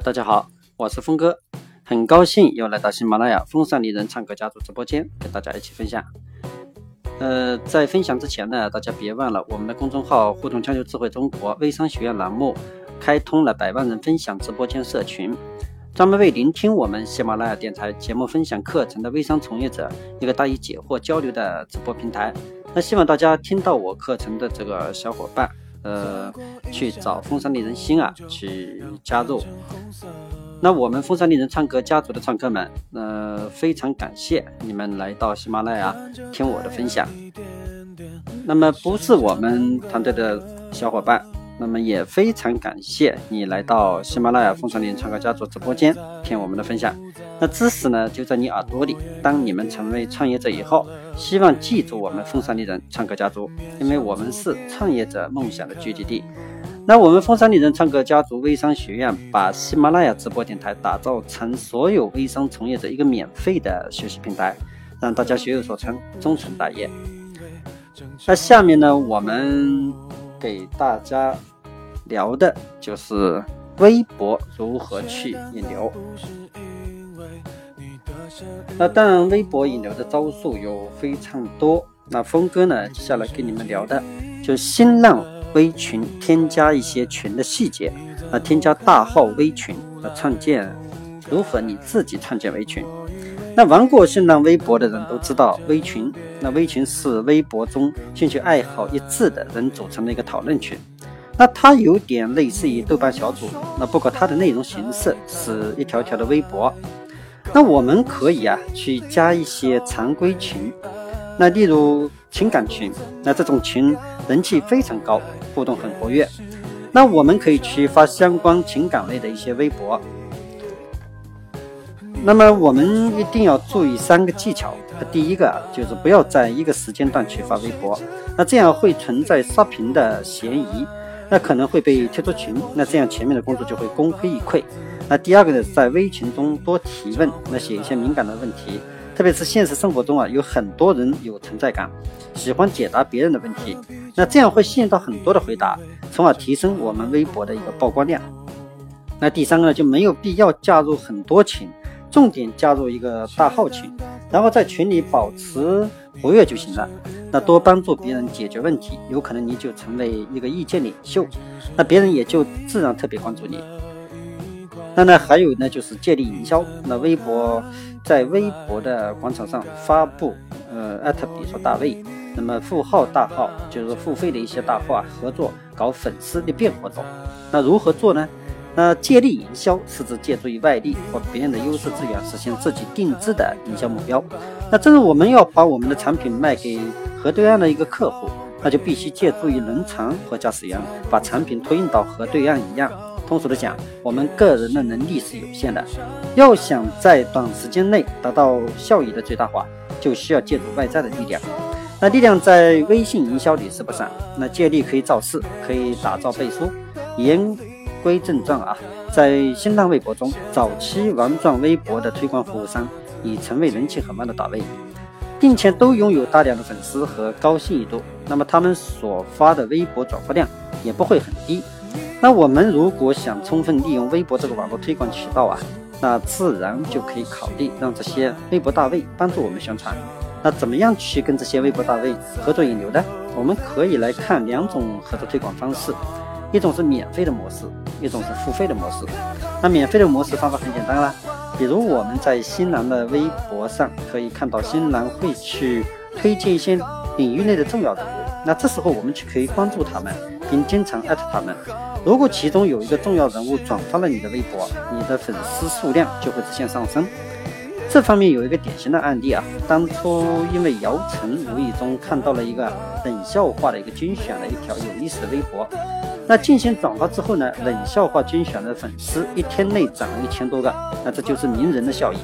大家好，我是峰哥，很高兴又来到喜马拉雅风尚丽人唱歌家族直播间，跟大家一起分享。呃，在分享之前呢，大家别忘了我们的公众号“互动交流智慧中国微商学院”栏目，开通了百万人分享直播间社群，专门为聆听我们喜马拉雅电台节目分享课程的微商从业者一个答疑解惑交流的直播平台。那希望大家听到我课程的这个小伙伴。呃，去找风山丽人心啊，去加入。那我们风山丽人唱歌家族的唱客们，呃，非常感谢你们来到喜马拉雅听我的分享。那么不是我们团队的小伙伴。那么也非常感谢你来到喜马拉雅风传林唱歌家族直播间听我们的分享。那知识呢就在你耳朵里。当你们成为创业者以后，希望记住我们风山丽人唱歌家族，因为我们是创业者梦想的聚集地。那我们风山丽人唱歌家族微商学院把喜马拉雅直播电台打造成所有微商从业者一个免费的学习平台，让大家学有所成，终成大业。那下面呢，我们。给大家聊的就是微博如何去引流。那当然，微博引流的招数有非常多。那峰哥呢，接下来跟你们聊的就新浪微群添加一些群的细节。那添加大号微群，那创建如何你自己创建微群？那玩过新浪微博的人都知道，微群。那微群是微博中兴趣爱好一致的人组成的一个讨论群。那它有点类似于豆瓣小组，那不过它的内容形式是一条条的微博。那我们可以啊去加一些常规群，那例如情感群，那这种群人气非常高，互动很活跃。那我们可以去发相关情感类的一些微博。那么我们一定要注意三个技巧。第一个就是不要在一个时间段去发微博，那这样会存在刷屏的嫌疑，那可能会被踢出群，那这样前面的工作就会功亏一篑。那第二个呢，在微群中多提问，那写一些敏感的问题，特别是现实生活中啊，有很多人有存在感，喜欢解答别人的问题，那这样会吸引到很多的回答，从而提升我们微博的一个曝光量。那第三个呢，就没有必要加入很多群。重点加入一个大号群，然后在群里保持活跃就行了。那多帮助别人解决问题，有可能你就成为一个意见领袖，那别人也就自然特别关注你。那呢，还有呢，就是借力营销。那微博在微博的广场上发布，呃，艾特比如说大卫那么富号大号就是付费的一些大号啊，合作搞粉丝裂变活动。那如何做呢？那借力营销是指借助于外力或别人的优势资源，实现自己定制的营销目标。那正是我们要把我们的产品卖给河对岸的一个客户，那就必须借助于轮船和驾驶员，把产品托运到河对岸一样。通俗的讲，我们个人的能力是有限的，要想在短时间内达到效益的最大化，就需要借助外在的力量。那力量在微信营销里是不少，那借力可以造势，可以打造背书，言。归正传啊，在新浪微博中，早期玩转微博的推广服务商已成为人气很旺的大 V，并且都拥有大量的粉丝和高信誉度。那么他们所发的微博转发量也不会很低。那我们如果想充分利用微博这个网络推广渠道啊，那自然就可以考虑让这些微博大 V 帮助我们宣传。那怎么样去跟这些微博大 V 合作引流呢？我们可以来看两种合作推广方式。一种是免费的模式，一种是付费的模式。那免费的模式方法很简单啦，比如我们在新郎的微博上可以看到新郎会去推荐一些领域内的重要人物，那这时候我们就可以关注他们，并经常艾特他们。如果其中有一个重要人物转发了你的微博，你的粉丝数量就会直线上升。这方面有一个典型的案例啊，当初因为姚晨无意中看到了一个冷笑话的一个精选的一条有意思的微博。那进行转发之后呢？冷笑话精选的粉丝一天内涨了一千多个，那这就是名人的效应。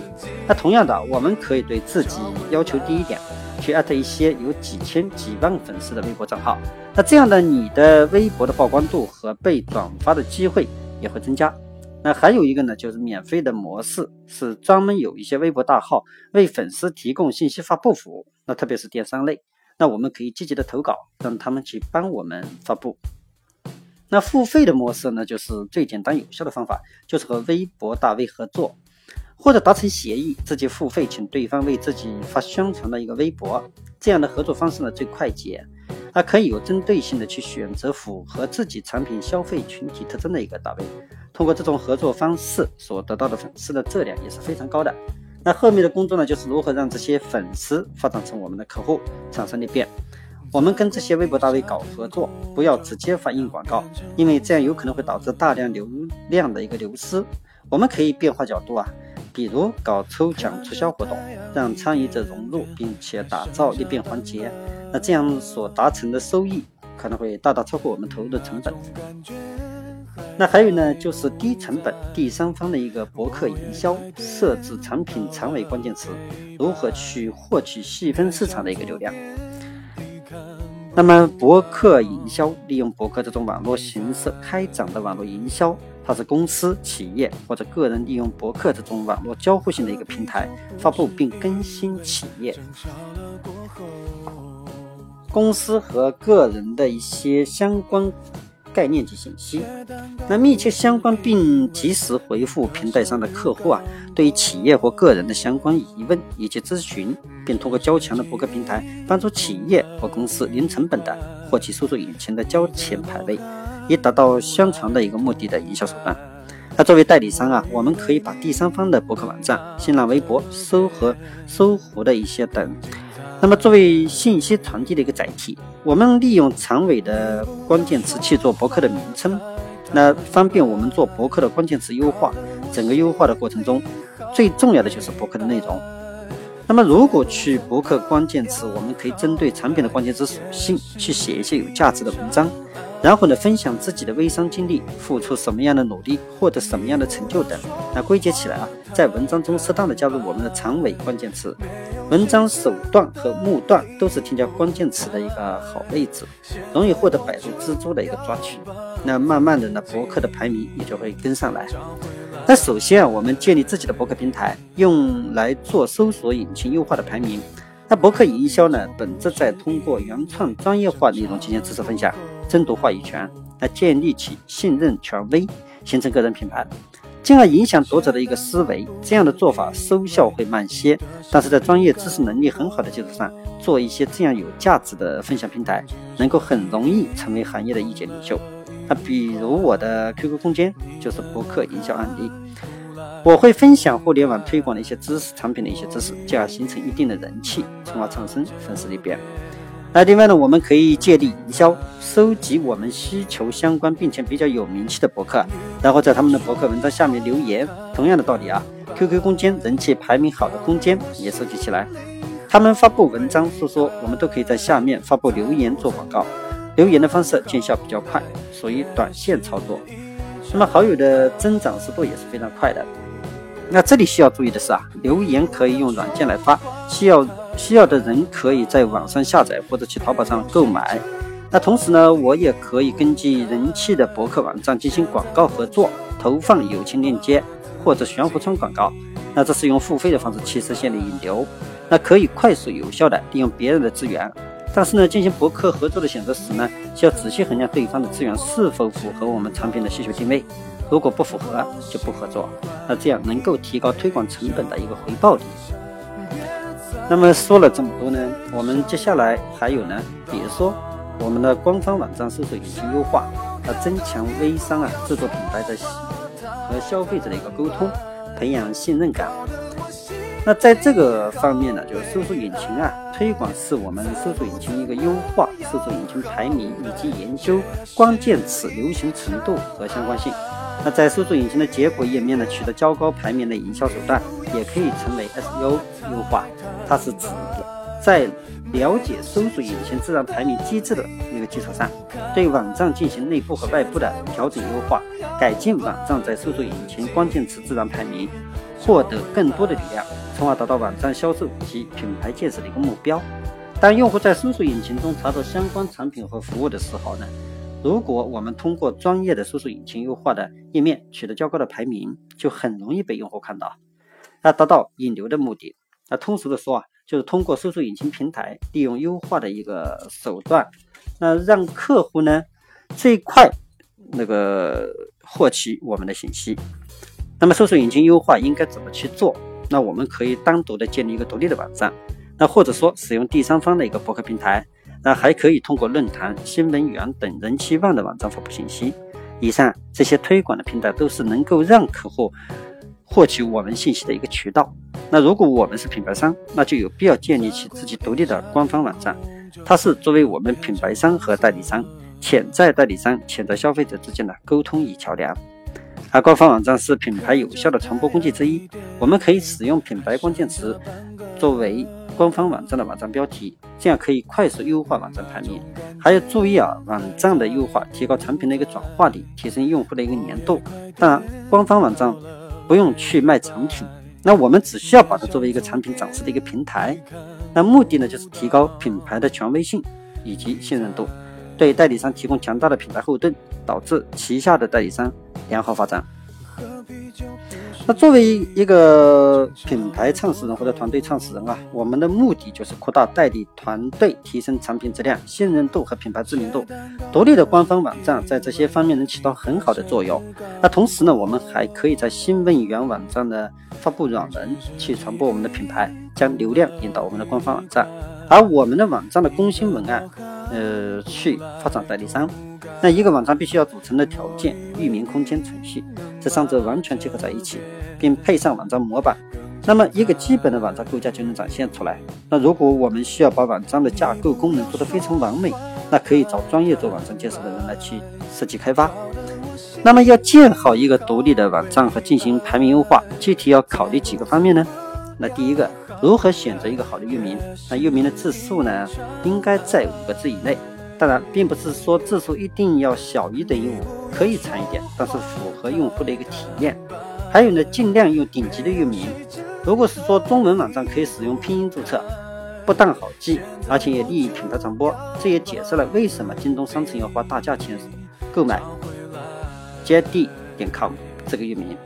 那同样的，我们可以对自己要求低一点，去艾特一些有几千、几万粉丝的微博账号。那这样的，你的微博的曝光度和被转发的机会也会增加。那还有一个呢，就是免费的模式，是专门有一些微博大号为粉丝提供信息发布服务。那特别是电商类，那我们可以积极的投稿，让他们去帮我们发布。那付费的模式呢，就是最简单有效的方法，就是和微博大 V 合作，或者达成协议，自己付费请对方为自己发宣传的一个微博。这样的合作方式呢最快捷，它可以有针对性的去选择符合自己产品消费群体特征的一个大 V。通过这种合作方式所得到的粉丝的质量也是非常高的。那后面的工作呢，就是如何让这些粉丝发展成我们的客户，产生裂变。我们跟这些微博大 V 搞合作，不要直接发硬广告，因为这样有可能会导致大量流量的一个流失。我们可以变化角度啊，比如搞抽奖促销活动，让参与者融入，并且打造裂变环节。那这样所达成的收益可能会大大超过我们投入的成本。那还有呢，就是低成本第三方的一个博客营销，设置产品长尾关键词，如何去获取细分市场的一个流量。那么，博客营销利用博客这种网络形式开展的网络营销，它是公司、企业或者个人利用博客这种网络交互性的一个平台，发布并更新企业、公司和个人的一些相关。概念及信息，那密切相关并及时回复平台上的客户啊，对于企业或个人的相关疑问以及咨询，并通过较强的博客平台，帮助企业或公司零成本的获取搜索引擎的交钱排位，以达到宣传的一个目的的营销手段。那作为代理商啊，我们可以把第三方的博客网站、新浪微博、搜和搜狐的一些等。那么，作为信息传递的一个载体，我们利用长尾的关键词去做博客的名称，那方便我们做博客的关键词优化。整个优化的过程中，最重要的就是博客的内容。那么，如果去博客关键词，我们可以针对产品的关键词属性去写一些有价值的文章。然后呢，分享自己的微商经历，付出什么样的努力，获得什么样的成就等。那归结起来啊，在文章中适当的加入我们的长尾关键词，文章首段和末段都是添加关键词的一个好位置，容易获得百度蜘蛛的一个抓取。那慢慢的呢，博客的排名也就会跟上来。那首先啊，我们建立自己的博客平台，用来做搜索引擎优化的排名。那博客营销呢，本质在通过原创专业化内容进行知识分享。争夺话语权，来建立起信任权威，形成个人品牌，进而影响读者的一个思维。这样的做法收效会慢些，但是在专业知识能力很好的基础上，做一些这样有价值的分享平台，能够很容易成为行业的意见领袖。那比如我的 QQ 空间就是博客营销案例，我会分享互联网推广的一些知识、产品的一些知识，进而形成一定的人气，从而产生粉丝裂变。那另外呢，我们可以借力营销，收集我们需求相关并且比较有名气的博客，然后在他们的博客文章下面留言。同样的道理啊，QQ 空间人气排名好的空间也收集起来，他们发布文章说说，我们都可以在下面发布留言做广告。留言的方式见效比较快，属于短线操作。那么好友的增长速度也是非常快的。那这里需要注意的是啊，留言可以用软件来发，需要。需要的人可以在网上下载或者去淘宝上购买。那同时呢，我也可以根据人气的博客网站进行广告合作，投放友情链接或者悬浮窗广告。那这是用付费的方式去实现的引流。那可以快速有效的利用别人的资源。但是呢，进行博客合作的选择时呢，需要仔细衡量对方的资源是否符合我们产品的需求定位。如果不符合，就不合作。那这样能够提高推广成本的一个回报率。那么说了这么多呢，我们接下来还有呢，比如说我们的官方网站搜索引擎优化，啊，增强微商啊制作品牌的和消费者的一个沟通，培养信任感。那在这个方面呢，就是搜索引擎啊推广是我们搜索引擎一个优化搜索引擎排名以及研究关键词流行程度和相关性。那在搜索引擎的结果页面呢，取得较高排名的营销手段，也可以成为 SEO 优化。它是指在了解搜索引擎自然排名机制的一个基础上，对网站进行内部和外部的调整优化，改进网站在搜索引擎关键词自然排名，获得更多的流量，从而达到网站销售及品牌建设的一个目标。当用户在搜索引擎中查找相关产品和服务的时候呢？如果我们通过专业的搜索引擎优化的页面取得较高的排名，就很容易被用户看到，那达到引流的目的。那通俗的说啊，就是通过搜索引擎平台利用优化的一个手段，那让客户呢最快那个获取我们的信息。那么搜索引擎优化应该怎么去做？那我们可以单独的建立一个独立的网站，那或者说使用第三方的一个博客平台，那还可以通过论坛、新闻源等人气旺的网站发布信息。以上这些推广的平台都是能够让客户获取我们信息的一个渠道。那如果我们是品牌商，那就有必要建立起自己独立的官方网站，它是作为我们品牌商和代理商、潜在代理商、潜在消费者之间的沟通与桥梁。而官方网站是品牌有效的传播工具之一，我们可以使用品牌关键词作为官方网站的网站标题，这样可以快速优化网站排名。还要注意啊，网站的优化提高产品的一个转化率，提升用户的一个粘度。当然，官方网站不用去卖产品，那我们只需要把它作为一个产品展示的一个平台。那目的呢，就是提高品牌的权威性以及信任度，对代理商提供强大的品牌后盾，导致旗下的代理商。良好发展。那作为一个品牌创始人或者团队创始人啊，我们的目的就是扩大代理团队，提升产品质量、信任度和品牌知名度。独立的官方网站在这些方面能起到很好的作用。那同时呢，我们还可以在新闻源网站呢发布软文，去传播我们的品牌，将流量引到我们的官方网站，而我们的网站的更新文案，呃，去发展代理商。那一个网站必须要组成的条件：域名、空间、程序，这三者完全结合在一起，并配上网站模板，那么一个基本的网站构架就能展现出来。那如果我们需要把网站的架构功能做得非常完美，那可以找专业做网站建设的人来去设计开发。那么要建好一个独立的网站和进行排名优化，具体要考虑几个方面呢？那第一个，如何选择一个好的域名？那域名的字数呢，应该在五个字以内。当然，并不是说字数一定要小于等于五，可以长一点，但是符合用户的一个体验。还有呢，尽量用顶级的域名。如果是说中文网站，可以使用拼音注册，不但好记，而且也利于品牌传播。这也解释了为什么京东商城要花大价钱购买 JD 点 com 这个域名。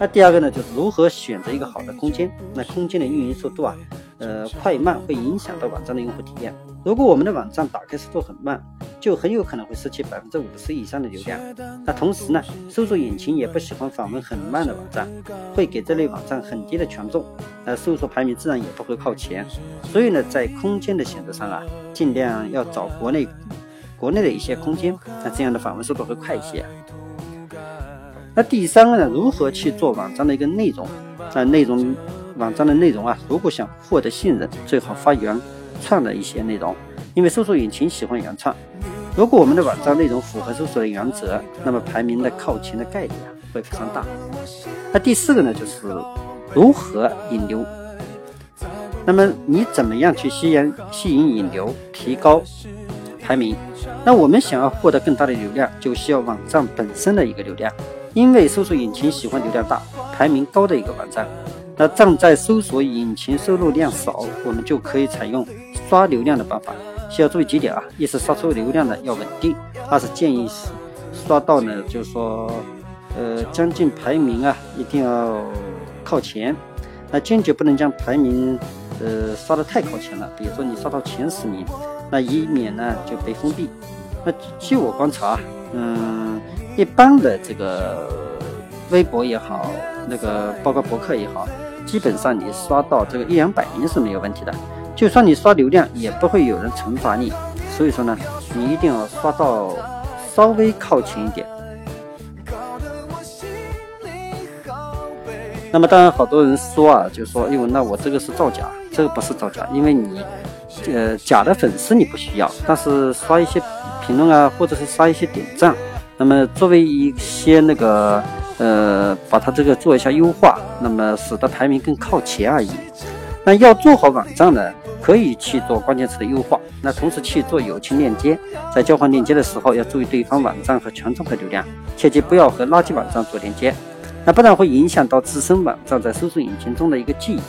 那第二个呢，就是如何选择一个好的空间。那空间的运营速度啊，呃，快慢会影响到网站的用户体验。如果我们的网站打开速度很慢，就很有可能会失去百分之五十以上的流量。那同时呢，搜索引擎也不喜欢访问很慢的网站，会给这类网站很低的权重，那搜索排名自然也不会靠前。所以呢，在空间的选择上啊，尽量要找国内国内的一些空间，那这样的访问速度会快一些。那第三个呢，如何去做网站的一个内容？那内容网站的内容啊，如果想获得信任，最好发原。创的一些内容，因为搜索引擎喜欢原创。如果我们的网站内容符合搜索的原则，那么排名的靠前的概率啊会非常大。那第四个呢，就是如何引流。那么你怎么样去吸引、吸引引流，提高排名？那我们想要获得更大的流量，就需要网站本身的一个流量，因为搜索引擎喜欢流量大、排名高的一个网站。那站在搜索引擎收入量少，我们就可以采用。刷流量的办法需要注意几点啊？一是刷出流量呢要稳定，二是建议是刷到呢就是说，呃将近排名啊一定要靠前，那坚决不能将排名呃刷得太靠前了。比如说你刷到前十名，那以免呢就被封闭。那据我观察，嗯，一般的这个微博也好，那个包括博客也好，基本上你刷到这个一两百名是没有问题的。就算你刷流量，也不会有人惩罚你。所以说呢，你一定要刷到稍微靠前一点。那么当然，好多人说啊，就说，哟，那我这个是造假，这个不是造假，因为你，呃，假的粉丝你不需要，但是刷一些评论啊，或者是刷一些点赞，那么作为一些那个，呃，把它这个做一下优化，那么使得排名更靠前而已。那要做好网站呢？可以去做关键词的优化，那同时去做友情链接，在交换链接的时候要注意对方网站和权重和流量，切记不要和垃圾网站做链接，那不然会影响到自身网站在搜索引擎中的一个记忆，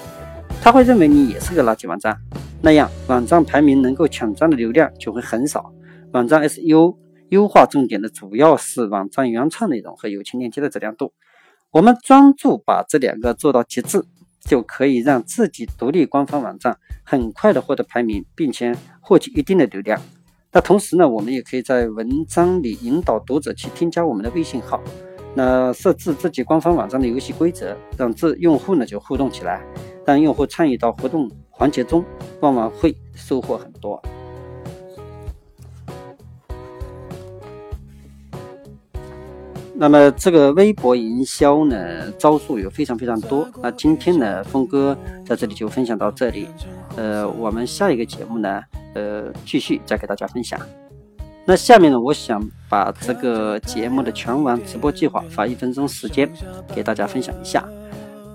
他会认为你也是个垃圾网站，那样网站排名能够抢占的流量就会很少。网站 SEO 优化重点的主要是网站原创内容和友情链接的质量度，我们专注把这两个做到极致。就可以让自己独立官方网站很快的获得排名，并且获取一定的流量。那同时呢，我们也可以在文章里引导读者去添加我们的微信号，那设置自己官方网站的游戏规则，让自用户呢就互动起来。让用户参与到活动环节中，往往会收获很多。那么这个微博营销呢，招数有非常非常多。那今天呢，峰哥在这里就分享到这里。呃，我们下一个节目呢，呃，继续再给大家分享。那下面呢，我想把这个节目的全网直播计划，花一分钟时间给大家分享一下。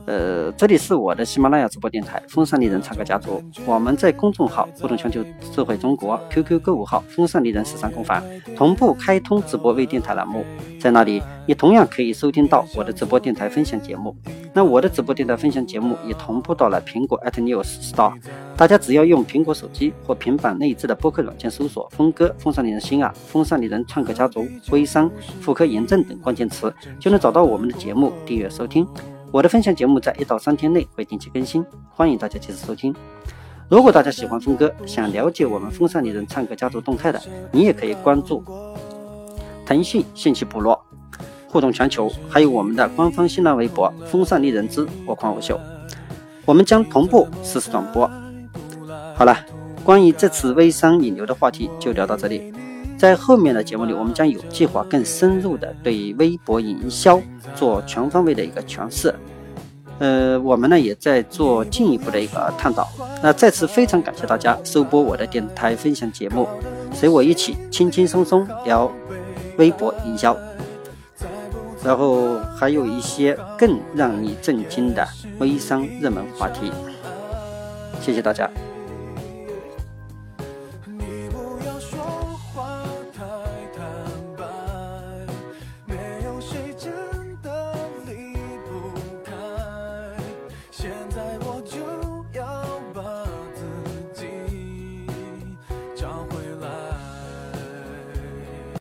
呃，这里是我的喜马拉雅直播电台《风尚丽人唱歌家族》，我们在公众号“互动全球智慧中国 ”QQ 购物号“风尚丽人时尚工坊”同步开通直播微电台栏目，在那里你同样可以收听到我的直播电台分享节目。那我的直播电台分享节目也同步到了苹果 @News Store，大家只要用苹果手机或平板内置的播客软件搜索“峰哥风尚丽人心啊”“风尚丽人唱歌家族”“微商”“妇科炎症”等关键词，就能找到我们的节目，订阅收听。我的分享节目在一到三天内会定期更新，欢迎大家及时收听。如果大家喜欢峰哥，想了解我们风尚丽人唱歌家族动态的，你也可以关注腾讯信息部落、互动全球，还有我们的官方新浪微博“风尚丽人之我狂我秀”，我们将同步实时转播。好了，关于这次微商引流的话题就聊到这里。在后面的节目里，我们将有计划、更深入的对微博营销做全方位的一个诠释。呃，我们呢也在做进一步的一个探讨。那再次非常感谢大家收播我的电台分享节目，随我一起轻轻松松聊微博营销，然后还有一些更让你震惊的微商热门话题。谢谢大家。